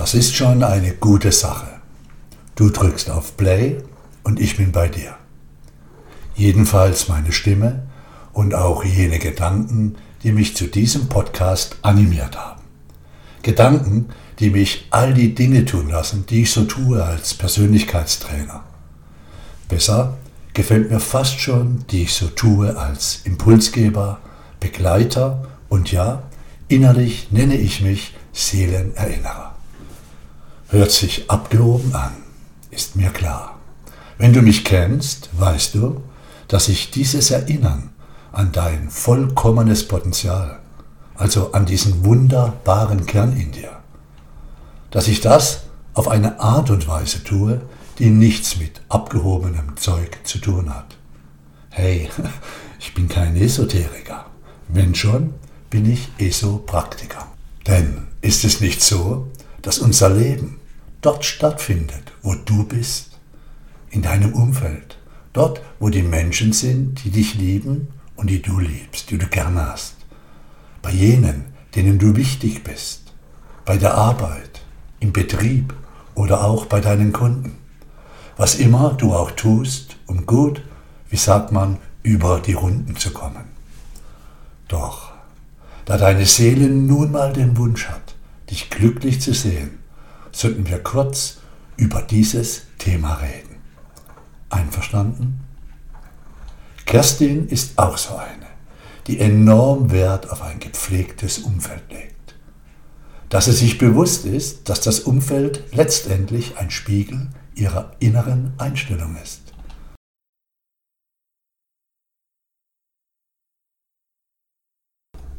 Das ist schon eine gute Sache. Du drückst auf Play und ich bin bei dir. Jedenfalls meine Stimme und auch jene Gedanken, die mich zu diesem Podcast animiert haben. Gedanken, die mich all die Dinge tun lassen, die ich so tue als Persönlichkeitstrainer. Besser gefällt mir fast schon, die ich so tue als Impulsgeber, Begleiter und ja, innerlich nenne ich mich Seelenerinnerer. Hört sich abgehoben an, ist mir klar. Wenn du mich kennst, weißt du, dass ich dieses Erinnern an dein vollkommenes Potenzial, also an diesen wunderbaren Kern in dir, dass ich das auf eine Art und Weise tue, die nichts mit abgehobenem Zeug zu tun hat. Hey, ich bin kein Esoteriker. Wenn schon, bin ich Esopraktiker. Denn ist es nicht so, dass unser Leben dort stattfindet, wo du bist, in deinem Umfeld, dort, wo die Menschen sind, die dich lieben und die du liebst, die du gerne hast, bei jenen, denen du wichtig bist, bei der Arbeit, im Betrieb oder auch bei deinen Kunden. Was immer du auch tust, um gut, wie sagt man, über die Runden zu kommen. Doch, da deine Seele nun mal den Wunsch hat, dich glücklich zu sehen, sollten wir kurz über dieses Thema reden. Einverstanden? Kerstin ist auch so eine, die enorm Wert auf ein gepflegtes Umfeld legt. Dass sie sich bewusst ist, dass das Umfeld letztendlich ein Spiegel ihrer inneren Einstellung ist.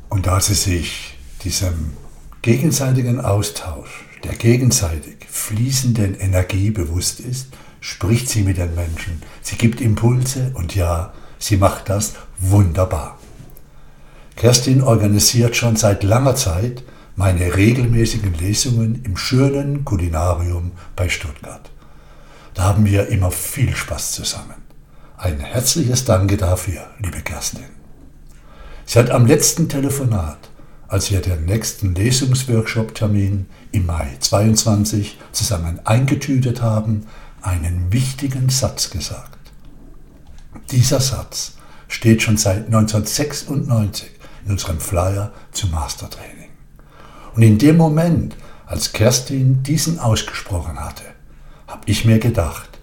Und da sie sich diesem gegenseitigen Austausch, der gegenseitig fließenden Energie bewusst ist, spricht sie mit den Menschen, sie gibt Impulse und ja, sie macht das wunderbar. Kerstin organisiert schon seit langer Zeit meine regelmäßigen Lesungen im schönen Kulinarium bei Stuttgart. Da haben wir immer viel Spaß zusammen. Ein herzliches Danke dafür, liebe Kerstin. Sie hat am letzten Telefonat, als wir den nächsten Lesungsworkshop-Termin im Mai 22 zusammen eingetütet haben, einen wichtigen Satz gesagt. Dieser Satz steht schon seit 1996 in unserem Flyer zum Mastertraining. Und in dem Moment, als Kerstin diesen ausgesprochen hatte, habe ich mir gedacht,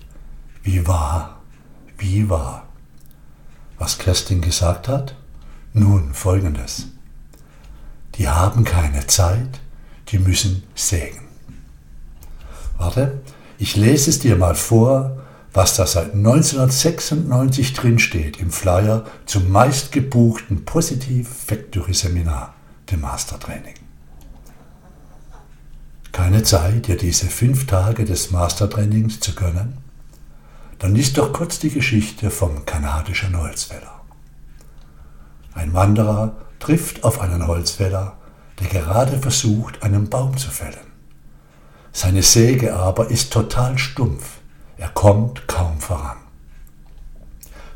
wie wahr, wie wahr. Was Kerstin gesagt hat? Nun folgendes. Die haben keine Zeit, die müssen sägen. Warte, ich lese es dir mal vor, was da seit 1996 drinsteht im Flyer zum meistgebuchten Positiv Factory Seminar, dem Mastertraining keine Zeit, dir diese fünf Tage des Mastertrainings zu gönnen? Dann liest doch kurz die Geschichte vom kanadischen Holzfäller. Ein Wanderer trifft auf einen Holzfäller, der gerade versucht, einen Baum zu fällen. Seine Säge aber ist total stumpf, er kommt kaum voran.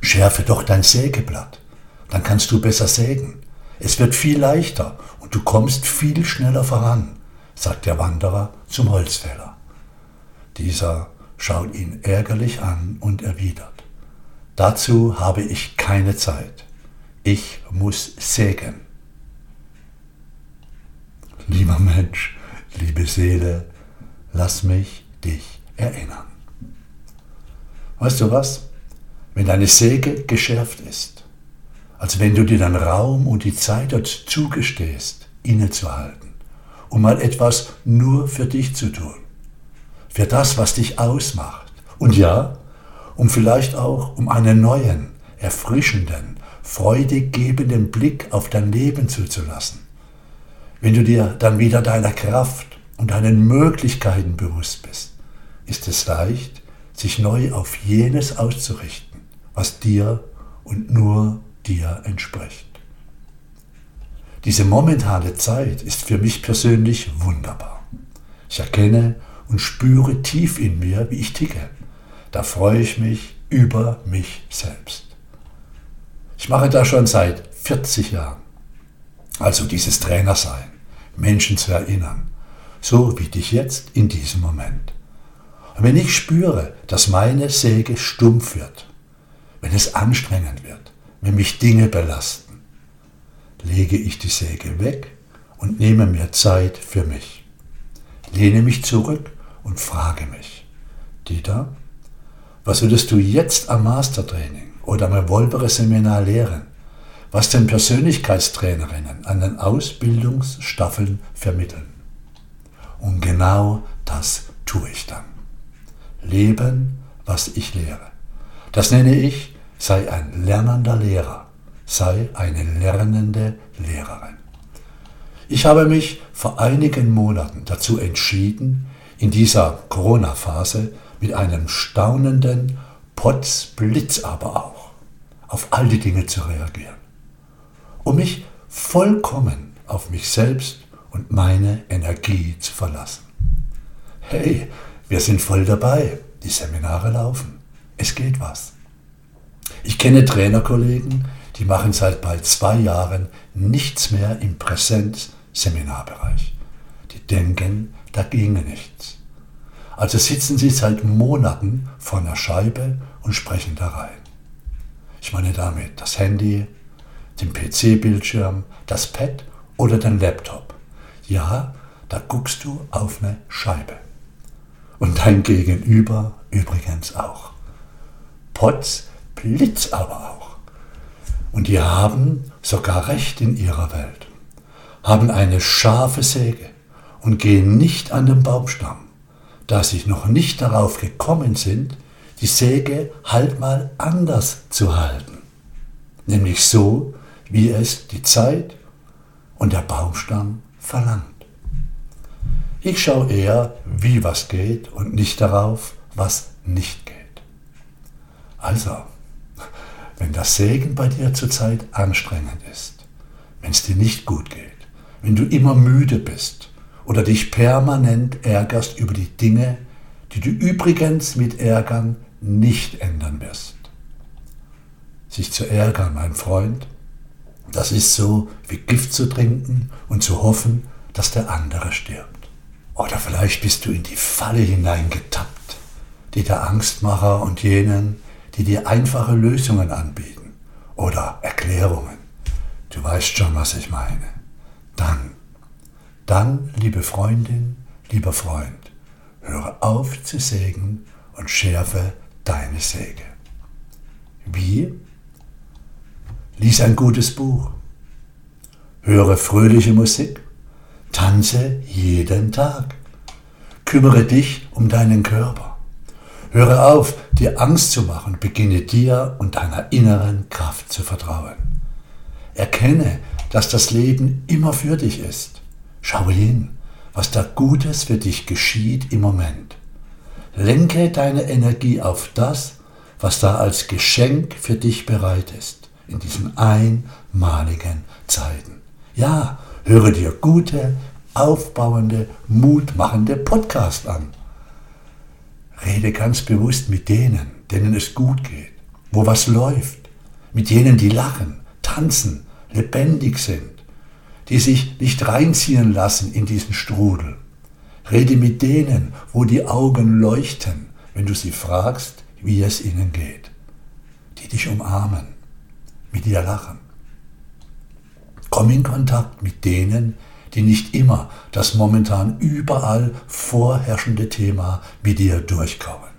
Schärfe doch dein Sägeblatt, dann kannst du besser sägen. Es wird viel leichter und du kommst viel schneller voran sagt der Wanderer zum Holzfäller. Dieser schaut ihn ärgerlich an und erwidert, dazu habe ich keine Zeit. Ich muss sägen. Lieber Mensch, liebe Seele, lass mich dich erinnern. Weißt du was? Wenn deine Säge geschärft ist, als wenn du dir den Raum und die Zeit dort zugestehst, innezuhalten, um mal etwas nur für dich zu tun. Für das, was dich ausmacht. Und ja, um vielleicht auch um einen neuen, erfrischenden, freudig gebenden Blick auf dein Leben zuzulassen. Wenn du dir dann wieder deiner Kraft und deinen Möglichkeiten bewusst bist, ist es leicht, sich neu auf jenes auszurichten, was dir und nur dir entspricht. Diese momentane Zeit ist für mich persönlich wunderbar. Ich erkenne und spüre tief in mir, wie ich ticke. Da freue ich mich über mich selbst. Ich mache das schon seit 40 Jahren. Also dieses Trainersein, Menschen zu erinnern, so wie dich jetzt in diesem Moment. Und wenn ich spüre, dass meine Säge stumpf wird, wenn es anstrengend wird, wenn mich Dinge belasten, lege ich die Säge weg und nehme mir Zeit für mich. Lehne mich zurück und frage mich, Dieter, was würdest du jetzt am Mastertraining oder am Evolvere-Seminar lehren, was den Persönlichkeitstrainerinnen an den Ausbildungsstaffeln vermitteln? Und genau das tue ich dann. Leben, was ich lehre. Das nenne ich, sei ein lernender Lehrer, sei eine lernende Lehrerin. Ich habe mich vor einigen Monaten dazu entschieden, in dieser Corona-Phase mit einem staunenden Potzblitz aber auch auf all die Dinge zu reagieren, um mich vollkommen auf mich selbst und meine Energie zu verlassen. Hey, wir sind voll dabei, die Seminare laufen, es geht was. Ich kenne Trainerkollegen, die machen seit bald zwei Jahren nichts mehr im Präsenz-Seminarbereich. Die denken, da ginge nichts. Also sitzen sie seit Monaten vor einer Scheibe und sprechen da rein. Ich meine damit das Handy, den PC-Bildschirm, das Pad oder den Laptop. Ja, da guckst du auf eine Scheibe. Und dein Gegenüber übrigens auch. Potz, Blitz aber auch. Und die haben sogar Recht in ihrer Welt, haben eine scharfe Säge und gehen nicht an den Baumstamm, da sie noch nicht darauf gekommen sind, die Säge halt mal anders zu halten. Nämlich so, wie es die Zeit und der Baumstamm verlangt. Ich schaue eher, wie was geht und nicht darauf, was nicht geht. Also, wenn das Segen bei dir zurzeit anstrengend ist, wenn es dir nicht gut geht, wenn du immer müde bist oder dich permanent ärgerst über die Dinge, die du übrigens mit Ärgern nicht ändern wirst. Sich zu ärgern, mein Freund, das ist so wie Gift zu trinken und zu hoffen, dass der andere stirbt. Oder vielleicht bist du in die Falle hineingetappt, die der Angstmacher und jenen, die dir einfache Lösungen anbieten oder Erklärungen. Du weißt schon, was ich meine. Dann, dann, liebe Freundin, lieber Freund, höre auf zu sägen und schärfe deine Säge. Wie? Lies ein gutes Buch. Höre fröhliche Musik. Tanze jeden Tag. Kümmere dich um deinen Körper. Höre auf, dir Angst zu machen, beginne dir und deiner inneren Kraft zu vertrauen. Erkenne, dass das Leben immer für dich ist. Schaue hin, was da Gutes für dich geschieht im Moment. Lenke deine Energie auf das, was da als Geschenk für dich bereit ist, in diesen einmaligen Zeiten. Ja, höre dir gute, aufbauende, mutmachende Podcast an Rede ganz bewusst mit denen, denen es gut geht, wo was läuft, mit jenen, die lachen, tanzen, lebendig sind, die sich nicht reinziehen lassen in diesen Strudel. Rede mit denen, wo die Augen leuchten, wenn du sie fragst, wie es ihnen geht, die dich umarmen, mit dir lachen. Komm in Kontakt mit denen, die nicht immer das momentan überall vorherrschende Thema mit dir durchkommen,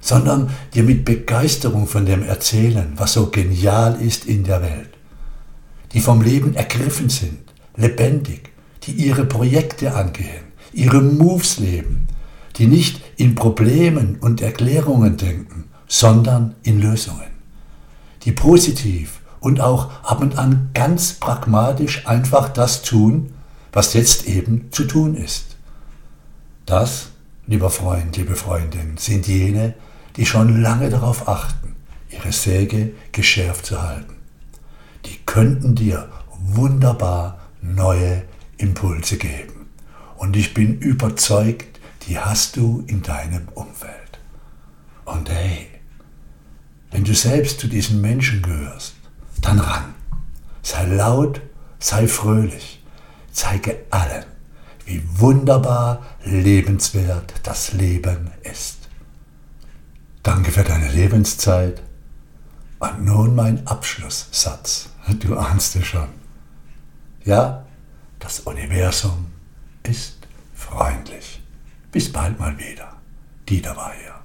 sondern dir mit Begeisterung von dem erzählen, was so genial ist in der Welt, die vom Leben ergriffen sind, lebendig, die ihre Projekte angehen, ihre Moves leben, die nicht in Problemen und Erklärungen denken, sondern in Lösungen, die positiv und auch ab und an ganz pragmatisch einfach das tun, was jetzt eben zu tun ist. Das, lieber Freund, liebe Freundin, sind jene, die schon lange darauf achten, ihre Säge geschärft zu halten. Die könnten dir wunderbar neue Impulse geben. Und ich bin überzeugt, die hast du in deinem Umfeld. Und hey, wenn du selbst zu diesen Menschen gehörst, dann ran. Sei laut, sei fröhlich. Zeige allen, wie wunderbar lebenswert das Leben ist. Danke für deine Lebenszeit. Und nun mein Abschlusssatz. Du ahnst es schon. Ja, das Universum ist freundlich. Bis bald mal wieder. Dieter war hier.